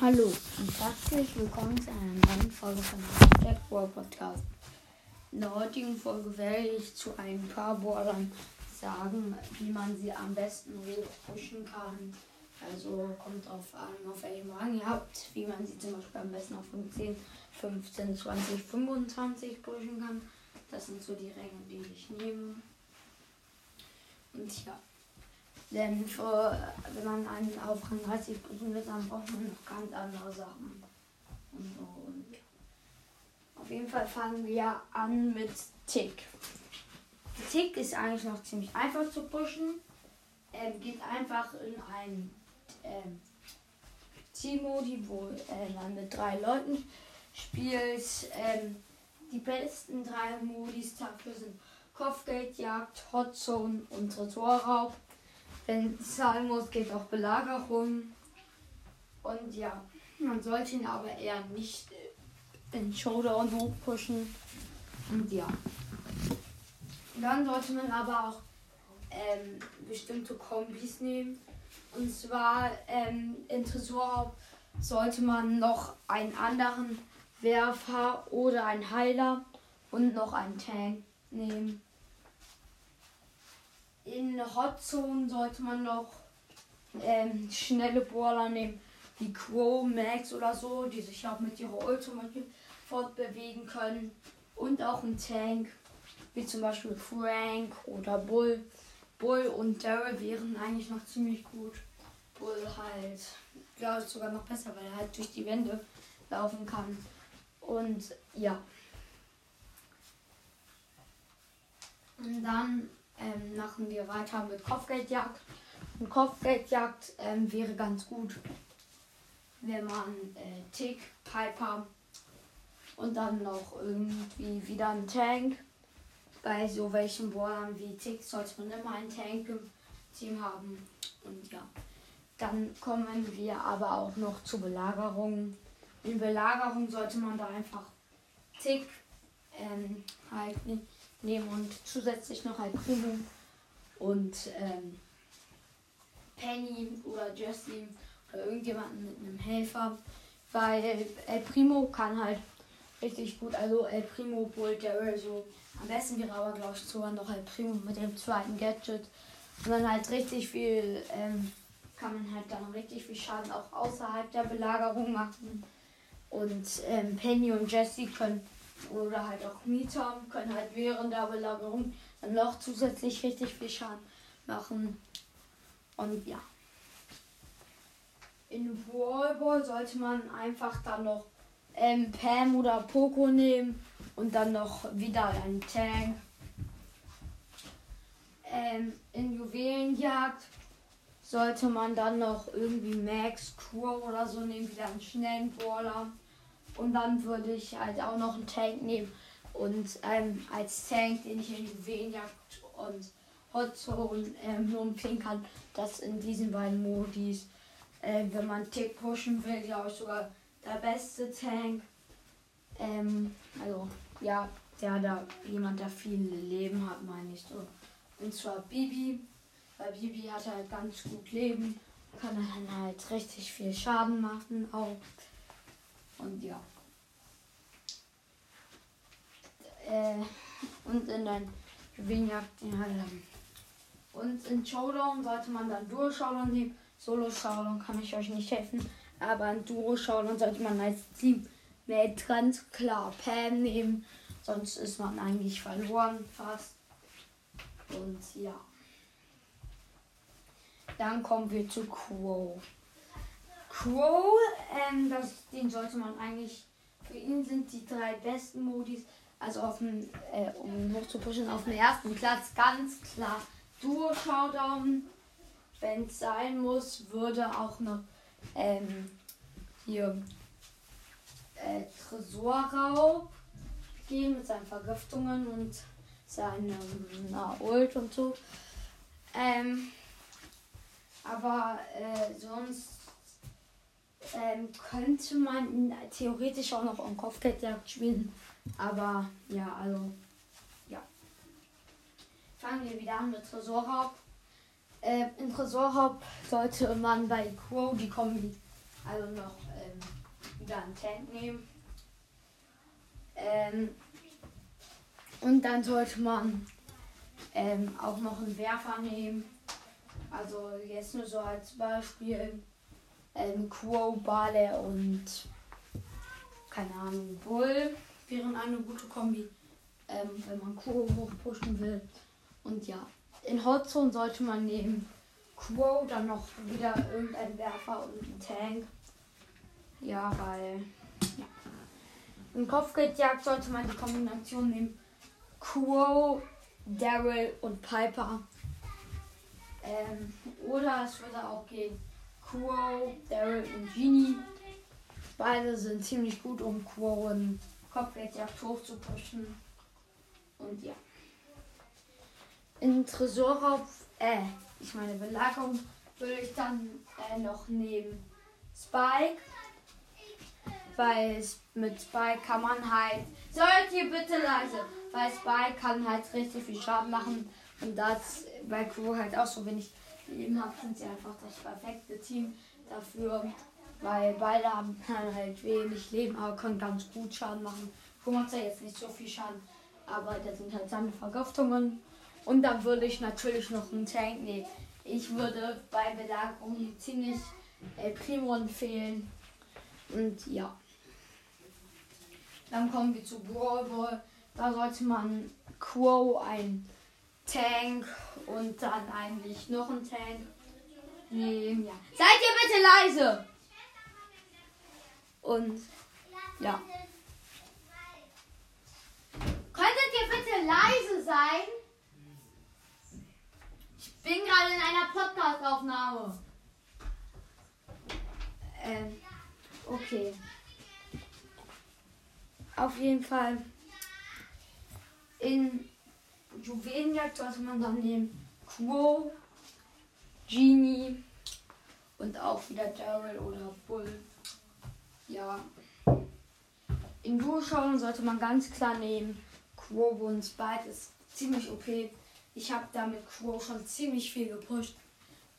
Hallo und herzlich willkommen zu einer neuen Folge von Jack World Podcast. In der heutigen Folge werde ich zu ein paar Bordern sagen, wie man sie am besten hochpushen kann. Also kommt drauf an, auf welchem Rang ihr habt, wie man sie zum Beispiel am besten auf 15, 15, 20, 25 pushen kann. Das sind so die Ränge, die ich nehme. Und ja. Denn für, wenn man einen auf Rang 30 pushen will, dann braucht man noch ganz andere Sachen. Und so. Und. Auf jeden Fall fangen wir an mit Tick. Tick ist eigentlich noch ziemlich einfach zu pushen. Ähm, geht einfach in ein ähm, Team-Modi, wo äh, man mit drei Leuten spielt. Ähm, die besten drei Modis dafür sind Kopfgeldjagd, Hotzone und Tresorraub. Wenn es sein muss, geht auch Belagerung. Und ja, man sollte ihn aber eher nicht in Showdown hochpushen. Und ja. Dann sollte man aber auch ähm, bestimmte Kombis nehmen. Und zwar ähm, in Tresorraub sollte man noch einen anderen Werfer oder einen Heiler und noch einen Tank nehmen. In Hotzone sollte man noch ähm, schnelle Brawler nehmen, wie Crow, Max oder so, die sich auch mit ihrer Ultimate fortbewegen können. Und auch ein Tank, wie zum Beispiel Frank oder Bull. Bull und Daryl wären eigentlich noch ziemlich gut. Bull halt, glaube ich, sogar noch besser, weil er halt durch die Wände laufen kann. Und ja. Und dann ähm, machen wir weiter mit Kopfgeldjagd. Und Kopfgeldjagd ähm, wäre ganz gut, wenn man äh, Tick, Piper und dann noch irgendwie wieder ein Tank. Bei so welchen Brawlern wie Tick sollte man immer einen Tank im Team haben. Und ja, dann kommen wir aber auch noch zur Belagerung. In Belagerung sollte man da einfach Tick ähm, halt nehmen und zusätzlich noch ein Primo und ähm, Penny oder Jessie oder irgendjemanden mit einem Helfer, weil El Primo kann halt richtig gut, also El Primo Bull Daryl so. Am besten wäre aber glaube ich sogar noch El Primo mit dem zweiten Gadget und dann halt richtig viel, ähm, kann man halt dann richtig viel Schaden auch außerhalb der Belagerung machen. Und ähm, Penny und Jessie können oder halt auch Mieter können halt während der Belagerung dann noch zusätzlich richtig viel Schaden machen. Und ja. In Wallball sollte man einfach dann noch ähm, Pam oder Poco nehmen und dann noch wieder einen Tank. Ähm, in Juwelenjagd sollte man dann noch irgendwie Max, Crow oder so nehmen, wieder einen schnellen Brawler. Und dann würde ich halt auch noch einen Tank nehmen. Und ähm, als Tank, den ich in Juwelenjagd und Hotzone ähm, nur empfehlen kann, das in diesen beiden Modis. Äh, wenn man Tick pushen will, glaube ich sogar der beste Tank. Ähm, also, ja, der da jemand, der viele Leben hat, meine ich so. Und zwar Bibi. Weil Bibi hat halt ganz gut Leben. Kann dann halt richtig viel Schaden machen auch. Und ja. Äh, und in den Juwelenjagd den halt Und in Showdown sollte man dann Duo Showdown nehmen. Solo Showdown kann ich euch nicht helfen. Aber in Duo Showdown sollte man als Team mit ganz klar Pam nehmen. Sonst ist man eigentlich verloren fast. Und ja. Dann kommen wir zu Crow. Crow, ähm, das, den sollte man eigentlich. Für ihn sind die drei besten Modis, also auf dem, äh, um hoch zu auf dem ersten Platz ganz klar Duo Showdown. Wenn es sein muss, würde auch noch ähm, hier äh, Tresorraub gehen mit seinen Vergiftungen und seinem Ult und so. Ähm, aber äh, sonst ähm, könnte man theoretisch auch noch in Kopfgeldjagd spielen. Aber ja, also ja. Fangen wir wieder an mit Tresorraub. Äh, in Tresorraub sollte man bei Crow die Kombi also noch ähm, wieder einen Tank nehmen. Ähm, und dann sollte man ähm, auch noch einen Werfer nehmen. Also jetzt nur so als Beispiel. Ähm, Quo, Bale und keine Ahnung, Bull wären eine gute Kombi, ähm, wenn man Quo hochpushen will. Und ja, in Hotzone sollte man nehmen Quo, dann noch wieder irgendein Werfer und ein Tank. Ja, weil ja. Im Kopfgeldjagd sollte man die Kombination nehmen Quo, Daryl und Piper. Ähm, oder es würde auch gehen Quo, Daryl und Genie. Beide sind ziemlich gut, um Quo in Kopfgeldjagd hochzupushen. Und ja. In Tresorraub, äh, ich meine Belagerung, würde ich dann äh, noch nehmen Spike. Weil mit Spike kann man halt. Seid ihr bitte leise? Weil Spike kann halt richtig viel Schaden machen. Und das bei Crew halt auch so wenig Leben hat, sind sie einfach das perfekte Team dafür. Weil beide haben halt wenig Leben, aber können ganz gut Schaden machen. Crew macht ja jetzt nicht so viel Schaden. Aber das sind halt seine Vergiftungen. Und dann würde ich natürlich noch einen Tank nehmen. Ich würde bei Belagerung ziemlich äh, Primo empfehlen. Und ja. Dann kommen wir zu Brawl Ball. Da sollte man Quo, ein Tank und dann eigentlich noch ein Tank nehmen. Ja. Seid ihr bitte leise! Und ja. Könntet ihr bitte leise sein? Ich bin gerade in einer Podcast-Aufnahme. Ähm, okay. Auf jeden Fall in Juwelenjagd sollte man dann nehmen Quo, Genie und auch wieder Daryl oder Bull. Ja. In Durchschauen sollte man ganz klar nehmen Quo und Spike ist ziemlich OP. Ich habe damit Quo schon ziemlich viel gepusht.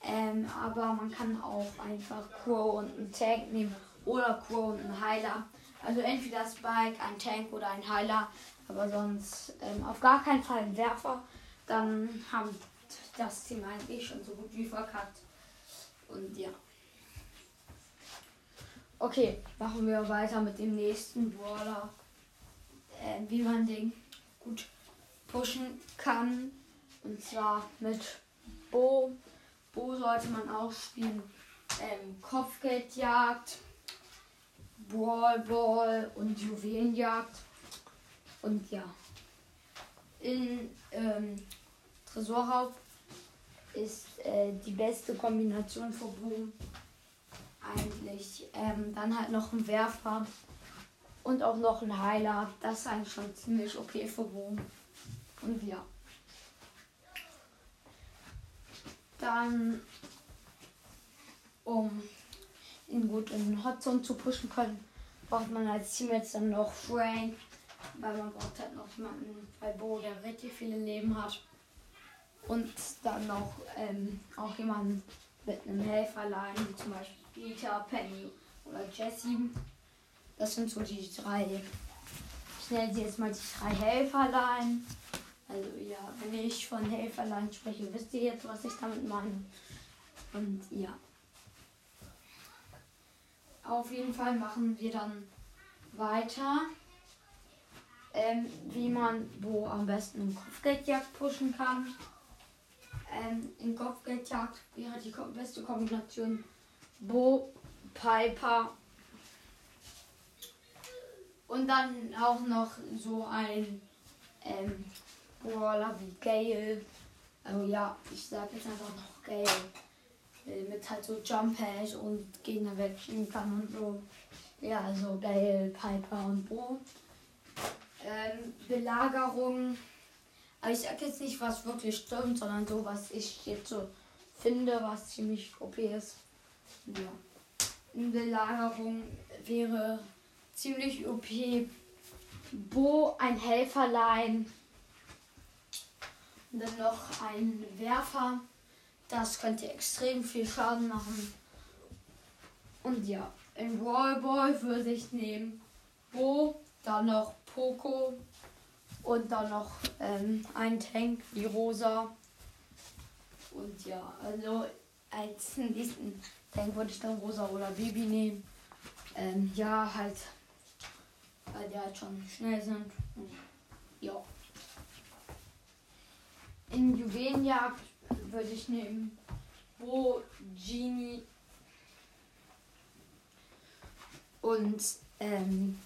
Ähm, aber man kann auch einfach Quo und einen Tank nehmen oder Quo und einen Heiler. Also entweder Spike, ein Tank oder ein Heiler, aber sonst ähm, auf gar keinen Fall ein Werfer. Dann haben das Team eigentlich schon so gut wie verkackt. Und ja. Okay, machen wir weiter mit dem nächsten Brawler. Äh, wie man den gut pushen kann. Und zwar mit Bo. Bo sollte man auch spielen. Ähm, Kopfgeldjagd, Brawl Ball und Juwelenjagd. Und ja. In ähm, Tresorraub ist äh, die beste Kombination für Boom eigentlich. Ähm, dann halt noch ein Werfer und auch noch ein Heiler. Das ist eigentlich schon ziemlich okay für Boom. Und ja. Dann, um ihn gut in den Hotzone zu pushen können, braucht man als Team jetzt dann noch Frank, weil man braucht halt noch jemanden bei Bo, der richtig viele Leben hat. Und dann noch ähm, auch jemanden mit einem Helferlein, wie zum Beispiel Peter, Penny oder Jesse. Das sind so die drei. Ich nenne sie jetzt mal die drei Helferlein. Also ja, wenn ich von Helferlein spreche, wisst ihr jetzt, was ich damit meine. Und ja. Auf jeden Fall machen wir dann weiter, ähm, wie man wo am besten im Kopfgeldjagd pushen kann. Ähm, in Kopfgeldjagd wäre die beste Kombination Bo, Piper und dann auch noch so ein ähm, Brawler wie Gale. Also ja, ich sag jetzt einfach noch Gale. Mit halt so Jump Hash und Gegner wegschieben kann und so. Ja, also Gale, Piper und Bo. Ähm, Belagerung. Aber ich sag jetzt nicht, was wirklich stimmt, sondern so, was ich jetzt so finde, was ziemlich OP ist. Ja. In Belagerung wäre ziemlich OP Bo, ein Helferlein, und dann noch ein Werfer. Das könnte extrem viel Schaden machen. Und ja, in Wallboy würde ich nehmen Bo, dann noch Poco und dann noch ähm, ein Tank, die Rosa. Und ja, also als nächsten Tank würde ich dann Rosa oder Baby nehmen. Ähm, ja, halt, weil die halt schon schnell sind. Ja. In Juwelenjagd würde ich nehmen Bo, Genie und ähm,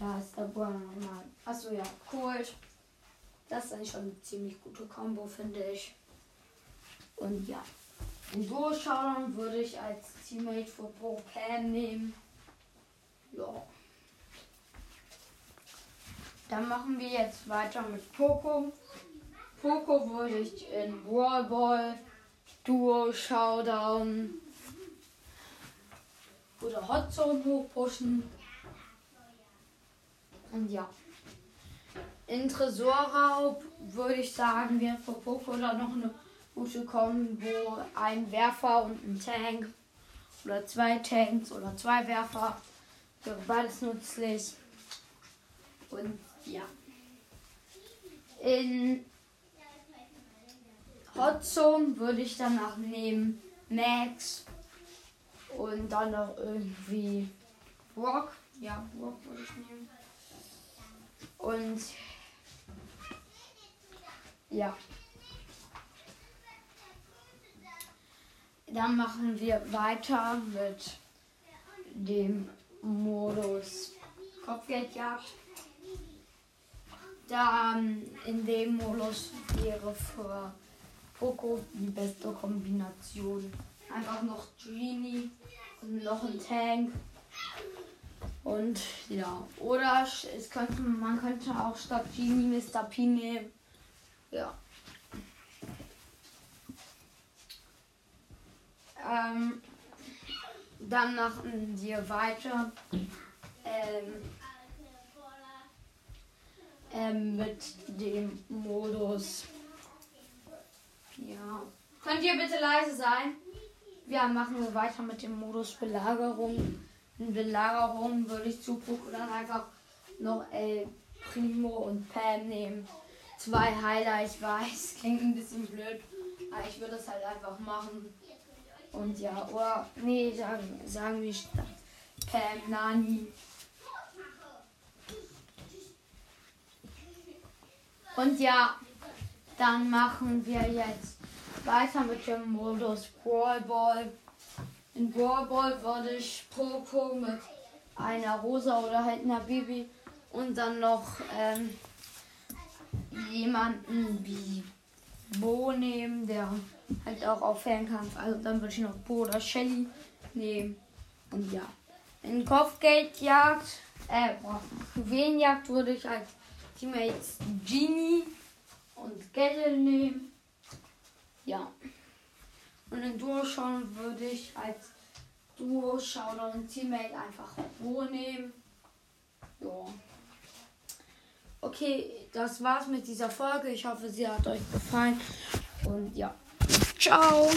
ja, ist der Bo nochmal. Achso, ja, Cold. Das ist eigentlich schon eine ziemlich gute Combo, finde ich. Und ja. In Duo Showdown würde ich als Teammate für Pro Pam nehmen. Ja. Dann machen wir jetzt weiter mit Poco. Poco würde ich in Brawl Ball, Duo Showdown oder Hot Zone hochpushen. Und ja. In Tresorraub würde ich sagen, wir für Poco da noch eine gute Kombo. Ein Werfer und ein Tank. Oder zwei Tanks oder zwei Werfer. Wäre beides nützlich. Und ja. In Hot Zone würde ich danach nehmen Max. Und dann noch irgendwie Brock. Ja, Brock würde ich nehmen. Und ja. Dann machen wir weiter mit dem Modus Kopfgeldjagd. Dann in dem Modus wäre für Poco die beste Kombination. Einfach noch Genie und noch ein Tank. Und ja, oder es könnte, man könnte auch statt Genie Mr. P nehmen. Ja. Ähm, dann machen wir weiter ähm, ähm, mit dem Modus. Ja. Könnt ihr bitte leise sein? Ja, machen wir weiter mit dem Modus Belagerung. In Belagerung würde ich Zug dann einfach noch El Primo und Pam nehmen. Zwei Heiler, ich weiß, klingt ein bisschen blöd, aber ich würde es halt einfach machen. Und ja, oder nee, sagen, sagen wir statt Pam Nani. Und ja, dann machen wir jetzt weiter mit dem Modus Brawl Ball. In Brawl Ball würde ich Poco mit einer Rosa oder halt einer Baby und dann noch ähm, jemanden wie Bo nehmen, der halt auch auf Fernkampf. Also dann würde ich noch Bo oder Shelly nehmen. Und ja. In Kopfgeldjagd, äh, Juwelenjagd würde ich als Teammates Genie und Gelle nehmen. Ja. Und in Duo schauen würde ich als Duo Showdown Teammate einfach Bo nehmen. Ja. Okay, das war's mit dieser Folge. Ich hoffe, sie hat euch gefallen. Und ja, ciao.